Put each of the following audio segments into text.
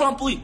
trampolim.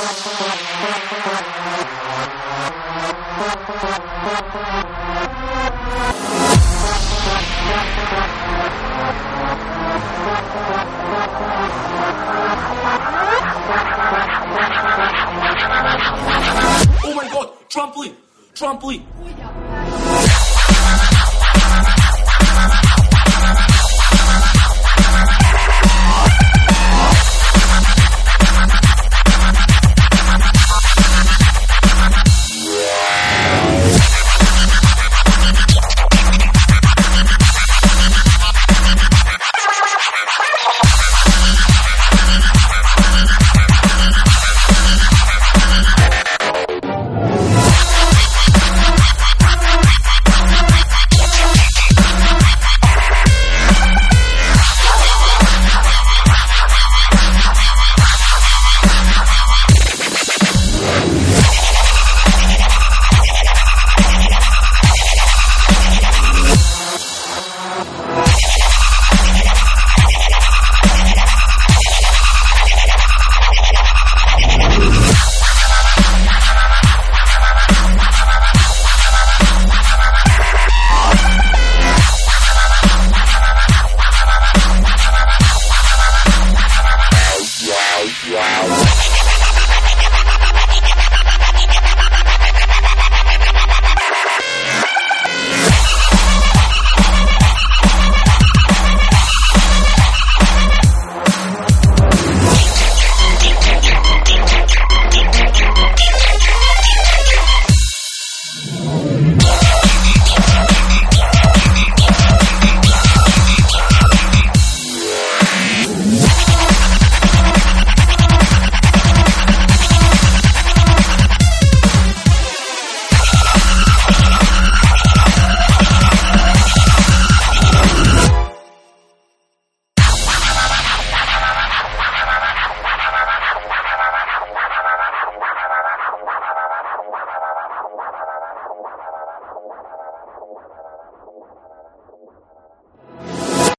Oh my god, trampolim, trampolim.